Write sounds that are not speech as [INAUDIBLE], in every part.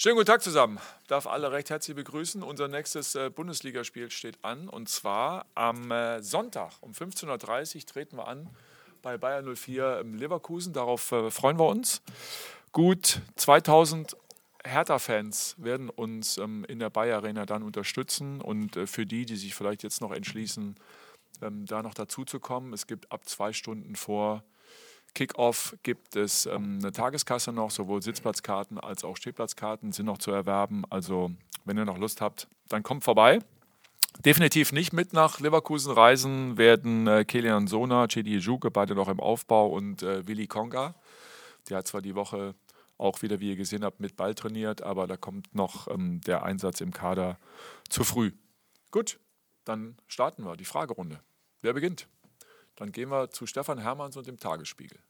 Schönen guten Tag zusammen. Ich darf alle recht herzlich begrüßen. Unser nächstes äh, Bundesligaspiel steht an und zwar am äh, Sonntag um 15.30 Uhr treten wir an bei Bayern 04 im Leverkusen. Darauf äh, freuen wir uns. Gut 2000 Hertha-Fans werden uns ähm, in der Bayer Arena dann unterstützen und für die, die sich vielleicht jetzt noch entschließen, ähm, da noch dazu zu es gibt ab zwei Stunden vor Kickoff gibt es ähm, eine Tageskasse noch, sowohl Sitzplatzkarten als auch Stehplatzkarten sind noch zu erwerben. Also, wenn ihr noch Lust habt, dann kommt vorbei. Definitiv nicht mit nach Leverkusen reisen werden äh, Kilian Sona, Chedi Juke, beide noch im Aufbau und äh, Willi Konga. Der hat zwar die Woche auch wieder, wie ihr gesehen habt, mit Ball trainiert, aber da kommt noch ähm, der Einsatz im Kader zu früh. Gut, dann starten wir die Fragerunde. Wer beginnt? Dann gehen wir zu Stefan Hermanns und dem Tagesspiegel.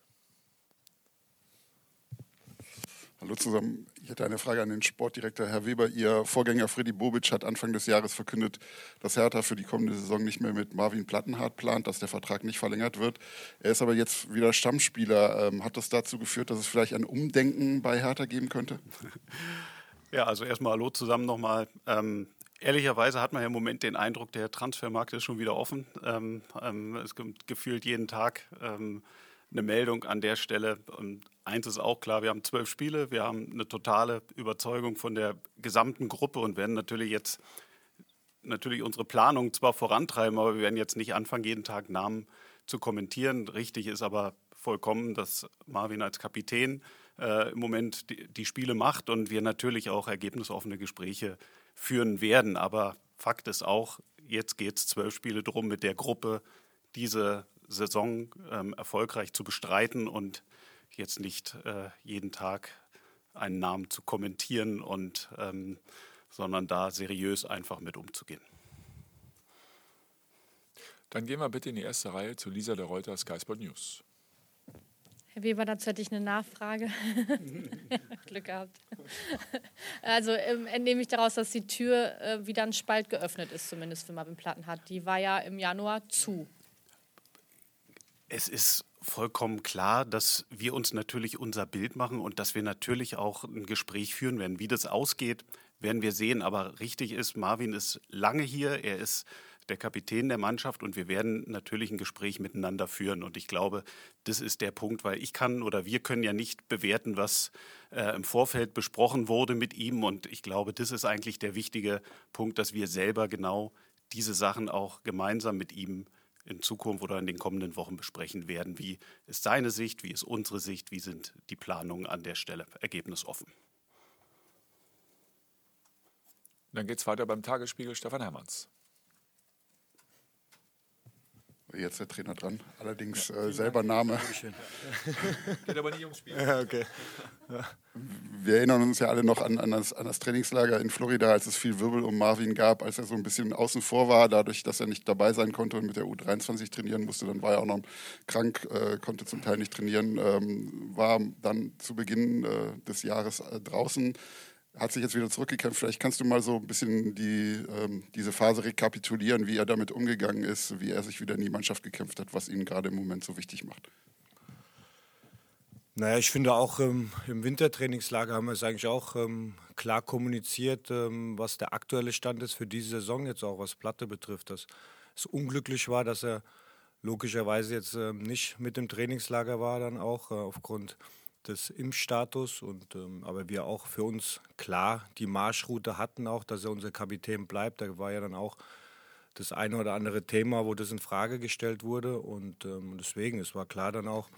Hallo zusammen. Ich hätte eine Frage an den Sportdirektor. Herr Weber, Ihr Vorgänger Freddy Bobic hat Anfang des Jahres verkündet, dass Hertha für die kommende Saison nicht mehr mit Marvin Plattenhardt plant, dass der Vertrag nicht verlängert wird. Er ist aber jetzt wieder Stammspieler. Ähm, hat das dazu geführt, dass es vielleicht ein Umdenken bei Hertha geben könnte? [LAUGHS] Ja, also erstmal Hallo zusammen nochmal. Ähm, Ehrlicherweise hat man ja im Moment den Eindruck, der Transfermarkt ist schon wieder offen. Ähm, ähm, es gibt gefühlt jeden Tag ähm, eine Meldung an der Stelle. Und eins ist auch klar, wir haben zwölf Spiele, wir haben eine totale Überzeugung von der gesamten Gruppe und werden natürlich jetzt natürlich unsere Planung zwar vorantreiben, aber wir werden jetzt nicht anfangen, jeden Tag Namen zu kommentieren. Richtig ist aber vollkommen, dass Marvin als Kapitän äh, im Moment die, die, Spiele macht und wir natürlich auch ergebnisoffene Gespräche führen werden. Aber Fakt ist auch, jetzt geht es zwölf Spiele drum, mit der Gruppe diese Saison ähm, erfolgreich zu bestreiten und jetzt nicht äh, jeden Tag einen Namen zu kommentieren und ähm, sondern da seriös einfach mit umzugehen. Dann gehen wir bitte in die erste Reihe zu Lisa der Reuter, Sky Sport News. Herr Weber, dazu hätte ich eine Nachfrage. [LAUGHS] Glück gehabt. Also ähm, entnehme ich daraus, dass die Tür äh, wieder ein Spalt geöffnet ist, zumindest für Marvin Plattenhardt. Die war ja im Januar zu. Es ist vollkommen klar, dass wir uns natürlich unser Bild machen und dass wir natürlich auch ein Gespräch führen werden. Wie das ausgeht, werden wir sehen. Aber richtig ist, Marvin ist lange hier. Er ist der Kapitän der Mannschaft und wir werden natürlich ein Gespräch miteinander führen. Und ich glaube, das ist der Punkt, weil ich kann oder wir können ja nicht bewerten, was äh, im Vorfeld besprochen wurde mit ihm. Und ich glaube, das ist eigentlich der wichtige Punkt, dass wir selber genau diese Sachen auch gemeinsam mit ihm in Zukunft oder in den kommenden Wochen besprechen werden. Wie ist seine Sicht, wie ist unsere Sicht, wie sind die Planungen an der Stelle ergebnisoffen. Dann geht es weiter beim Tagesspiegel Stefan Hermanns. Jetzt der Trainer dran. Allerdings äh, selber Name. [LAUGHS] Geht aber nicht ums Spiel. Ja, okay. Ja. Wir erinnern uns ja alle noch an, an, das, an, das, Trainingslager in Florida, als es viel Wirbel um Marvin gab, als er so ein bisschen außen vor war, dadurch, dass er nicht dabei sein konnte und mit der U23 trainieren musste. Dann war er auch noch krank, äh, konnte zum Teil nicht trainieren, ähm, war dann zu Beginn äh, des Jahres äh, draußen hat sich jetzt wieder zurückgekämpft. Vielleicht kannst du mal so ein bisschen die, ähm, diese Phase rekapitulieren, wie er damit umgegangen ist, wie er sich wieder in die Mannschaft gekämpft hat, was ihn gerade im Moment so wichtig macht. Naja, ich finde auch ähm, im Wintertrainingslager haben wir es eigentlich auch ähm, klar kommuniziert, ähm, was der aktuelle Stand ist für diese Saison, jetzt auch was Platte betrifft. Dass es unglücklich war, dass er logischerweise jetzt ähm, nicht mit dem Trainingslager war, dann auch äh, aufgrund des Impfstatus und ähm, aber wir auch für uns klar die Marschroute hatten auch, dass er unser Kapitän bleibt. Da war ja dann auch das eine oder andere Thema, wo das in Frage gestellt wurde. Und ähm, deswegen, es war klar dann auch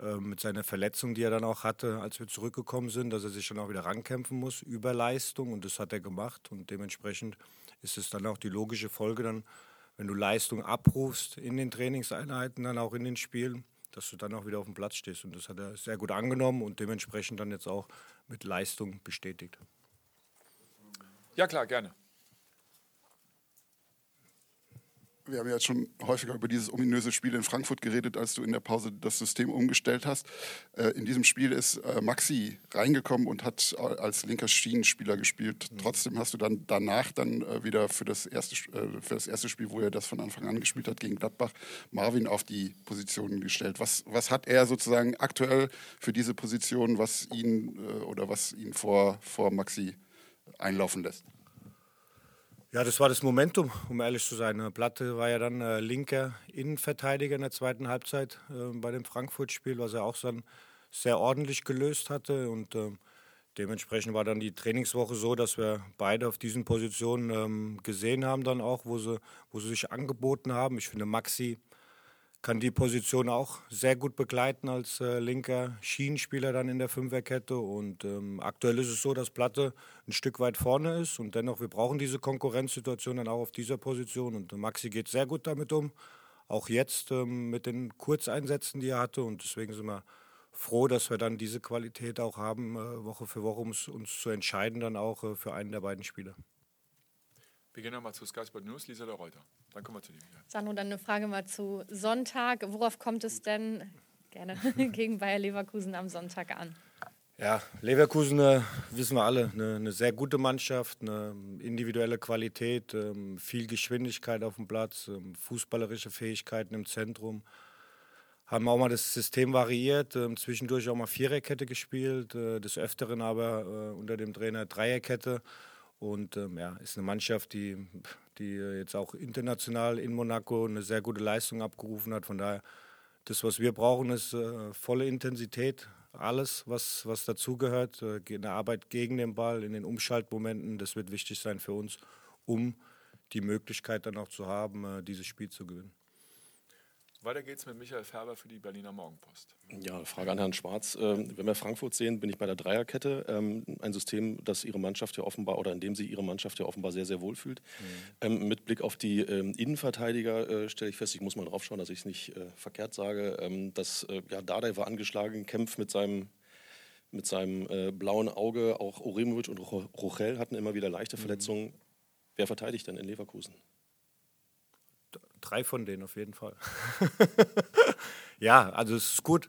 ähm, mit seiner Verletzung, die er dann auch hatte, als wir zurückgekommen sind, dass er sich dann auch wieder rankämpfen muss über Leistung. Und das hat er gemacht. Und dementsprechend ist es dann auch die logische Folge dann, wenn du Leistung abrufst in den Trainingseinheiten, dann auch in den Spielen, dass du dann auch wieder auf dem Platz stehst. Und das hat er sehr gut angenommen und dementsprechend dann jetzt auch mit Leistung bestätigt. Ja, klar, gerne. Wir haben ja jetzt schon häufiger über dieses ominöse Spiel in Frankfurt geredet, als du in der Pause das System umgestellt hast. Äh, in diesem Spiel ist äh, Maxi reingekommen und hat als linker Schienenspieler gespielt. Mhm. Trotzdem hast du dann danach dann äh, wieder für das, erste, für das erste Spiel, wo er das von Anfang an gespielt hat, gegen Gladbach, Marvin auf die Position gestellt. Was, was hat er sozusagen aktuell für diese Position, was ihn oder was ihn vor, vor Maxi einlaufen lässt? Ja, das war das Momentum, um ehrlich zu sein. Platte war ja dann äh, linker Innenverteidiger in der zweiten Halbzeit äh, bei dem Frankfurt-Spiel, was er auch dann sehr ordentlich gelöst hatte. Und äh, dementsprechend war dann die Trainingswoche so, dass wir beide auf diesen Positionen ähm, gesehen haben, dann auch, wo sie, wo sie sich angeboten haben. Ich finde, Maxi kann die Position auch sehr gut begleiten als äh, linker Schienenspieler dann in der Fünferkette. Und ähm, aktuell ist es so, dass Platte ein Stück weit vorne ist und dennoch, wir brauchen diese Konkurrenzsituation dann auch auf dieser Position. Und Maxi geht sehr gut damit um, auch jetzt ähm, mit den Kurzeinsätzen, die er hatte. Und deswegen sind wir froh, dass wir dann diese Qualität auch haben, äh, Woche für Woche, um uns zu entscheiden, dann auch äh, für einen der beiden Spieler. Wir gehen nochmal zu Sky Sport News, Lisa der Reuter. Dann kommen wir zu dir. Sandro, dann eine Frage mal zu Sonntag. Worauf kommt es denn gerne [LAUGHS] gegen Bayer Leverkusen am Sonntag an? Ja, Leverkusen, äh, wissen wir alle, eine, eine, sehr gute Mannschaft, eine individuelle Qualität, ähm, viel Geschwindigkeit auf dem Platz, ähm, fußballerische Fähigkeiten im Zentrum. Haben auch mal das System variiert, ähm, zwischendurch auch mal Viererkette gespielt, äh, des Öfteren aber äh, unter dem Trainer Dreierkette. Und ähm, ja, ist eine Mannschaft, die, die jetzt auch international in Monaco eine sehr gute Leistung abgerufen hat. Von daher, das, was wir brauchen, ist äh, volle Intensität. Alles, was, was dazugehört, äh, eine Arbeit gegen den Ball in den Umschaltmomenten, das wird wichtig sein für uns, um die Möglichkeit dann auch zu haben, äh, dieses Spiel zu gewinnen. Weiter geht's mit Michael Färber für die Berliner Morgenpost. Ja, Frage an Herrn Schwarz. Ähm, wenn wir Frankfurt sehen, bin ich bei der Dreierkette. Ähm, ein System, das Ihre Mannschaft ja offenbar oder in dem sie Ihre Mannschaft ja offenbar sehr, sehr wohl fühlt. Mhm. mit Blick auf die Innenverteidiger äh, stelle ich fest, ich muss mal drauf schauen, dass ich es nicht äh, verkehrt sage, dass äh, ja, Dardai war angeschlagen, Kempf mit seinem mit seinem äh, blauen Auge, auch Oremovic und Rochel hatten immer wieder leichte mhm. Verletzungen. Mhm. Wer verteidigt denn in Leverkusen? Drei von denen auf jeden Fall. [LAUGHS] ja, also es ist gut,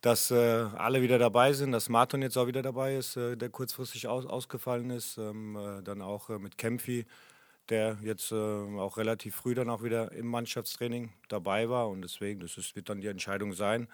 dass äh, alle wieder dabei sind, dass Martin jetzt auch wieder dabei ist, äh, der kurzfristig aus, ausgefallen ist. Ähm, äh, dann auch äh, mit Kempfi, der jetzt äh, auch relativ früh dann auch wieder im Mannschaftstraining dabei war. Und deswegen, das ist, wird dann die Entscheidung sein.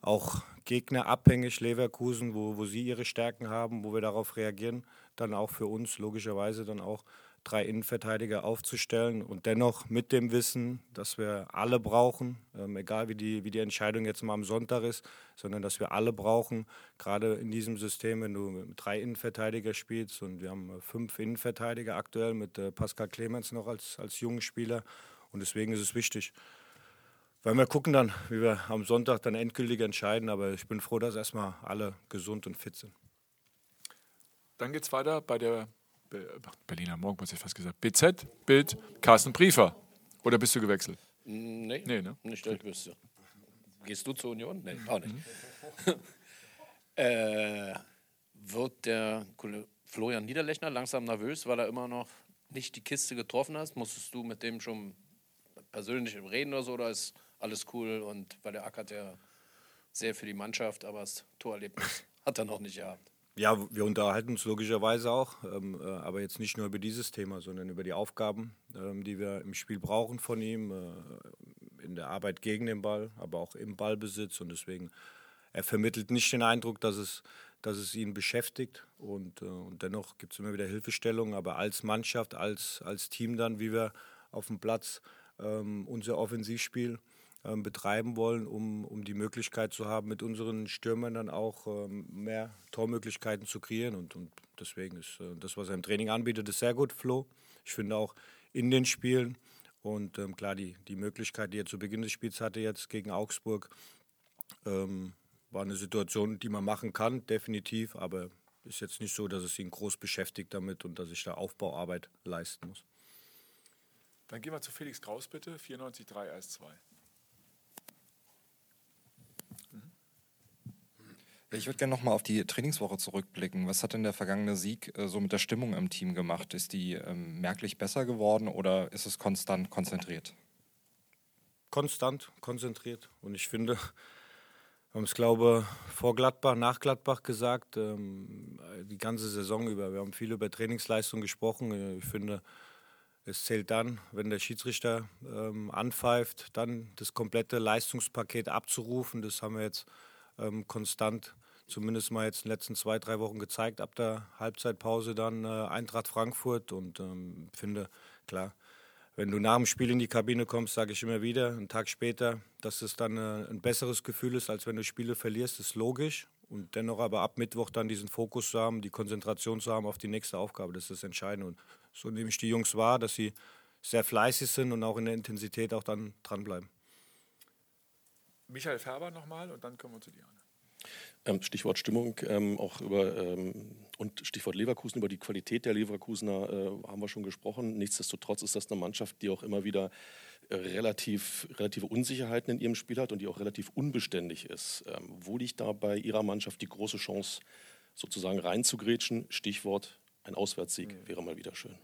Auch gegnerabhängig Leverkusen, wo, wo sie ihre Stärken haben, wo wir darauf reagieren, dann auch für uns logischerweise dann auch drei Innenverteidiger aufzustellen und dennoch mit dem Wissen, dass wir alle brauchen, ähm, egal wie die, wie die Entscheidung jetzt mal am Sonntag ist, sondern dass wir alle brauchen, gerade in diesem System, wenn du mit drei Innenverteidiger spielst und wir haben fünf Innenverteidiger aktuell mit äh, Pascal Clemens noch als, als jungen Spieler und deswegen ist es wichtig. Weil wir gucken dann, wie wir am Sonntag dann endgültig entscheiden, aber ich bin froh, dass erstmal alle gesund und fit sind. Dann geht es weiter bei der Berliner Morgen, was ich fast gesagt. BZ, Bild, Carsten Briefer. Oder bist du gewechselt? Nee, nee ne? nicht, ich wüsste. Gehst du zur Union? Nee, auch nicht. Mhm. [LAUGHS] äh, wird der Florian Niederlechner langsam nervös, weil er immer noch nicht die Kiste getroffen hast? Musstest du mit dem schon persönlich reden oder so? Oder ist alles cool? Und weil der ackert ja sehr für die Mannschaft, aber das Torerlebnis [LAUGHS] hat er noch nicht gehabt. Ja, wir unterhalten uns logischerweise auch, ähm, äh, aber jetzt nicht nur über dieses Thema, sondern über die Aufgaben, ähm, die wir im Spiel brauchen von ihm, äh, in der Arbeit gegen den Ball, aber auch im Ballbesitz. Und deswegen, er vermittelt nicht den Eindruck, dass es, dass es ihn beschäftigt. Und, äh, und dennoch gibt es immer wieder Hilfestellungen, aber als Mannschaft, als, als Team dann, wie wir auf dem Platz ähm, unser Offensivspiel ähm, betreiben wollen, um, um die Möglichkeit zu haben, mit unseren Stürmern dann auch ähm, mehr Tormöglichkeiten zu kreieren. Und, und deswegen ist äh, das, was er im Training anbietet, ist sehr gut, Flo. Ich finde auch in den Spielen. Und ähm, klar, die, die Möglichkeit, die er zu Beginn des Spiels hatte, jetzt gegen Augsburg, ähm, war eine Situation, die man machen kann, definitiv. Aber ist jetzt nicht so, dass es ihn groß beschäftigt damit und dass ich da Aufbauarbeit leisten muss. Dann gehen wir zu Felix Kraus bitte, 94.3 1 Ich würde gerne nochmal auf die Trainingswoche zurückblicken. Was hat denn der vergangene Sieg äh, so mit der Stimmung im Team gemacht? Ist die ähm, merklich besser geworden oder ist es konstant konzentriert? Konstant konzentriert. Und ich finde, wir haben es, glaube vor Gladbach, nach Gladbach gesagt, ähm, die ganze Saison über. Wir haben viel über Trainingsleistung gesprochen. Ich finde, es zählt dann, wenn der Schiedsrichter ähm, anpfeift, dann das komplette Leistungspaket abzurufen. Das haben wir jetzt ähm, konstant, zumindest mal jetzt in den letzten zwei, drei Wochen gezeigt. Ab der Halbzeitpause dann äh, Eintracht Frankfurt und ähm, finde, klar, wenn du nach dem Spiel in die Kabine kommst, sage ich immer wieder, einen Tag später, dass es dann äh, ein besseres Gefühl ist, als wenn du Spiele verlierst, ist logisch. Und dennoch aber ab Mittwoch dann diesen Fokus zu haben, die Konzentration zu haben auf die nächste Aufgabe, das ist das Entscheidende. Und so nehme ich die Jungs wahr, dass sie sehr fleißig sind und auch in der Intensität auch dann dranbleiben. Michael Färber nochmal und dann kommen wir zu dir. Ähm, Stichwort Stimmung ähm, auch über ähm, und Stichwort Leverkusen, über die Qualität der Leverkusener äh, haben wir schon gesprochen. Nichtsdestotrotz ist das eine Mannschaft, die auch immer wieder äh, relativ, relative Unsicherheiten in ihrem Spiel hat und die auch relativ unbeständig ist. Ähm, wo liegt da bei Ihrer Mannschaft die große Chance, sozusagen reinzugrätschen? Stichwort ein Auswärtssieg mhm. wäre mal wieder schön.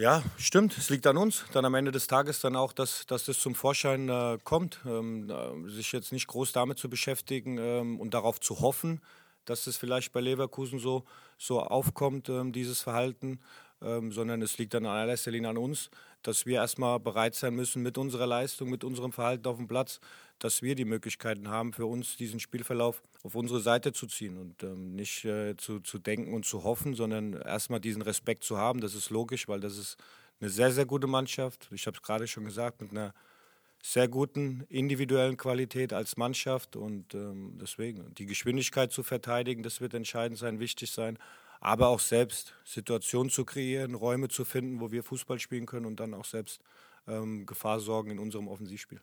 Ja, stimmt. Es liegt an uns. Dann am Ende des Tages dann auch, dass, dass das zum Vorschein äh, kommt. Ähm, sich jetzt nicht groß damit zu beschäftigen ähm, und darauf zu hoffen, dass es vielleicht bei Leverkusen so, so aufkommt, ähm, dieses Verhalten, ähm, sondern es liegt dann in allererster Linie an uns, dass wir erstmal bereit sein müssen mit unserer Leistung, mit unserem Verhalten auf dem Platz, dass wir die Möglichkeiten haben, für uns diesen Spielverlauf auf unsere Seite zu ziehen und ähm, nicht äh, zu, zu denken und zu hoffen, sondern erstmal diesen Respekt zu haben. Das ist logisch, weil das ist eine sehr, sehr gute Mannschaft. Ich habe es gerade schon gesagt, mit einer sehr guten individuellen Qualität als Mannschaft und ähm, deswegen die Geschwindigkeit zu verteidigen, das wird entscheidend sein, wichtig sein, aber auch selbst Situationen zu kreieren, Räume zu finden, wo wir Fußball spielen können und dann auch selbst ähm, Gefahr sorgen in unserem Offensivspiel.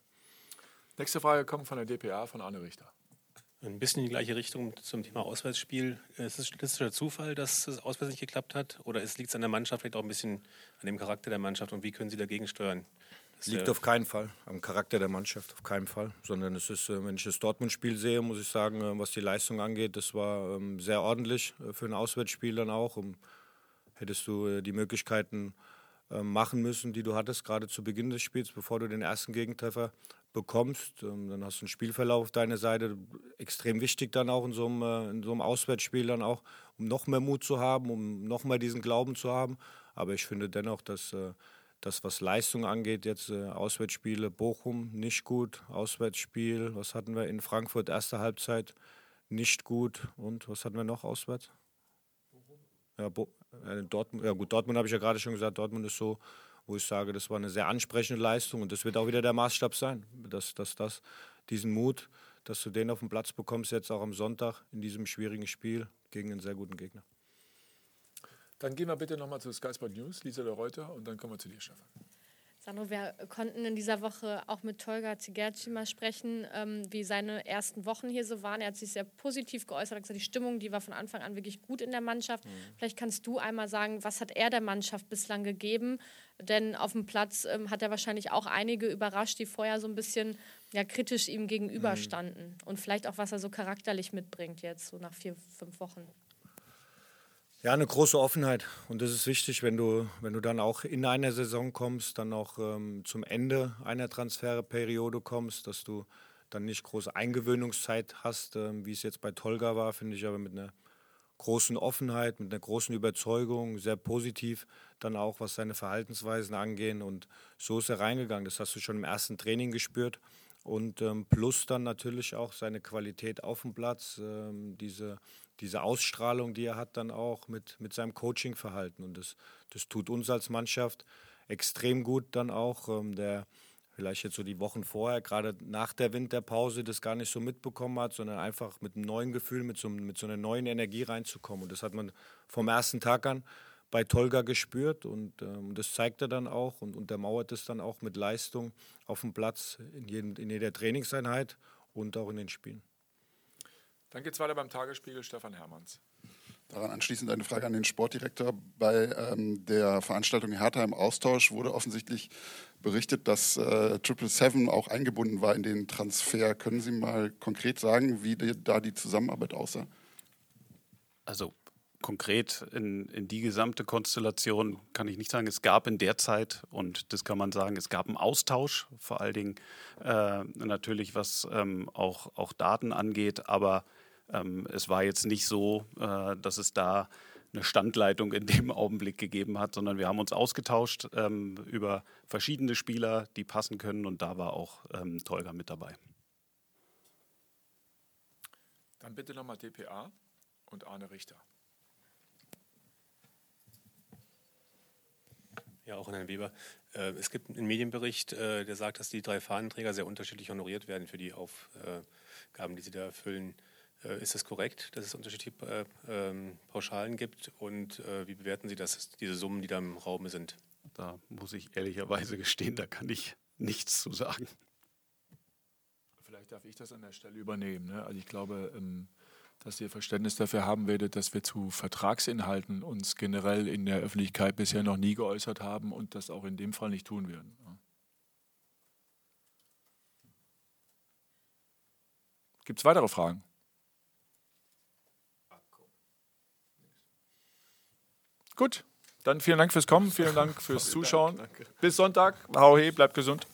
Nächste Frage kommt von der DPA von Arne Richter. Ein bisschen in die gleiche Richtung zum Thema Auswärtsspiel. Ist es statistischer Zufall, dass es auswärts nicht geklappt hat? Oder liegt es an der Mannschaft, vielleicht auch ein bisschen an dem Charakter der Mannschaft? Und wie können Sie dagegen steuern? Liegt auf keinen Fall am Charakter der Mannschaft, auf keinen Fall. Sondern es ist, äh, wenn ich das Dortmund-Spiel sehe, muss ich sagen, äh, was die Leistung angeht, das war ähm, sehr ordentlich äh, für ein Auswärtsspiel dann auch. Hättest du die Möglichkeiten machen müssen, die du hattest, gerade zu Beginn des Spiels, bevor du den ersten Gegentreffer bekommst. Ähm, dann hast du einen Spielverlauf auf deiner Seite. Extrem wichtig dann auch in so einem, in so einem Auswärtsspiel dann auch, um noch mehr Mut zu haben, um noch mehr diesen Glauben zu haben. Aber ich finde dennoch, dass das, was Leistung angeht, jetzt äh, Auswärtsspiele, Bochum nicht gut, Auswärtsspiel, was hatten wir in Frankfurt, erste Halbzeit nicht gut und was hatten wir noch auswärts? Ja, Bo äh, Dortmund, ja gut, Dortmund habe ich ja gerade schon gesagt, Dortmund ist so wo ich sage, das war eine sehr ansprechende Leistung und das wird auch wieder der Maßstab sein, dass, dass das, diesen Mut, dass du den auf den Platz bekommst, jetzt auch am Sonntag in diesem schwierigen Spiel gegen einen sehr guten Gegner. Dann gehen wir bitte nochmal zu Sky Sport News, Lisa de Reuter, und dann kommen wir zu dir, Stefan. Sandro, wir konnten in dieser Woche auch mit Tolga Zigerci mal sprechen, ähm, wie seine ersten Wochen hier so waren. Er hat sich sehr positiv geäußert, er hat gesagt, die Stimmung, die war von Anfang an wirklich gut in der Mannschaft. Mhm. Vielleicht kannst du einmal sagen, was hat er der Mannschaft bislang gegeben? Denn auf dem Platz ähm, hat er wahrscheinlich auch einige überrascht, die vorher so ein bisschen ja, kritisch ihm gegenüberstanden. Mhm. Und vielleicht auch, was er so charakterlich mitbringt jetzt, so nach vier, fünf Wochen. Ja, eine große Offenheit. Und das ist wichtig, wenn du, wenn du dann auch in einer Saison kommst, dann auch ähm, zum Ende einer Transferperiode kommst, dass du dann nicht große Eingewöhnungszeit hast, ähm, wie es jetzt bei Tolga war, finde ich aber mit einer großen Offenheit, mit einer großen Überzeugung, sehr positiv, dann auch was seine Verhaltensweisen angehen. Und so ist er reingegangen. Das hast du schon im ersten Training gespürt. Und ähm, plus dann natürlich auch seine Qualität auf dem Platz, ähm, diese diese Ausstrahlung, die er hat, dann auch mit, mit seinem Coachingverhalten. Und das, das tut uns als Mannschaft extrem gut dann auch. Ähm, der vielleicht jetzt so die Wochen vorher, gerade nach der Winterpause, das gar nicht so mitbekommen hat, sondern einfach mit einem neuen Gefühl, mit so, mit so einer neuen Energie reinzukommen. Und das hat man vom ersten Tag an bei Tolga gespürt und ähm, das zeigt er dann auch und untermauert es dann auch mit Leistung auf dem Platz in, jedem, in jeder Trainingseinheit und auch in den Spielen. Dann geht es weiter beim Tagesspiegel Stefan Hermanns. Daran anschließend eine Frage an den Sportdirektor. Bei ähm, der Veranstaltung Hertha im Austausch wurde offensichtlich berichtet, dass äh, Triple Seven auch eingebunden war in den Transfer. Können Sie mal konkret sagen, wie die, da die Zusammenarbeit aussah? Also konkret in, in die gesamte Konstellation kann ich nicht sagen. Es gab in der Zeit, und das kann man sagen, es gab einen Austausch, vor allen Dingen äh, natürlich was ähm, auch, auch Daten angeht, aber ähm, es war jetzt nicht so, äh, dass es da eine Standleitung in dem [LAUGHS] Augenblick gegeben hat, sondern wir haben uns ausgetauscht ähm, über verschiedene Spieler, die passen können und da war auch ähm, Tolga mit dabei. Dann bitte nochmal DPA und Arne Richter. Ja, auch an Herrn Weber. Äh, es gibt einen Medienbericht, äh, der sagt, dass die drei Fahnenträger sehr unterschiedlich honoriert werden für die Aufgaben, die sie da erfüllen. Äh, ist das korrekt, dass es unterschiedliche ähm, Pauschalen gibt? Und wie bewerten Sie das, diese Summen, die da im Raum sind? Da muss ich ehrlicherweise gestehen, da kann ich nichts zu sagen. Vielleicht darf ich das an der Stelle übernehmen. Ne? Also ich glaube, ähm, dass ihr Verständnis dafür haben werdet, dass wir zu Vertragsinhalten uns generell in der Öffentlichkeit bisher noch nie geäußert haben und das auch in dem Fall nicht tun werden. Gibt es weitere Fragen? Gut, dann vielen Dank fürs Kommen, vielen [LAUGHS] Dank fürs Zuschauen. Bis Sonntag. Hau he, bleibt gesund.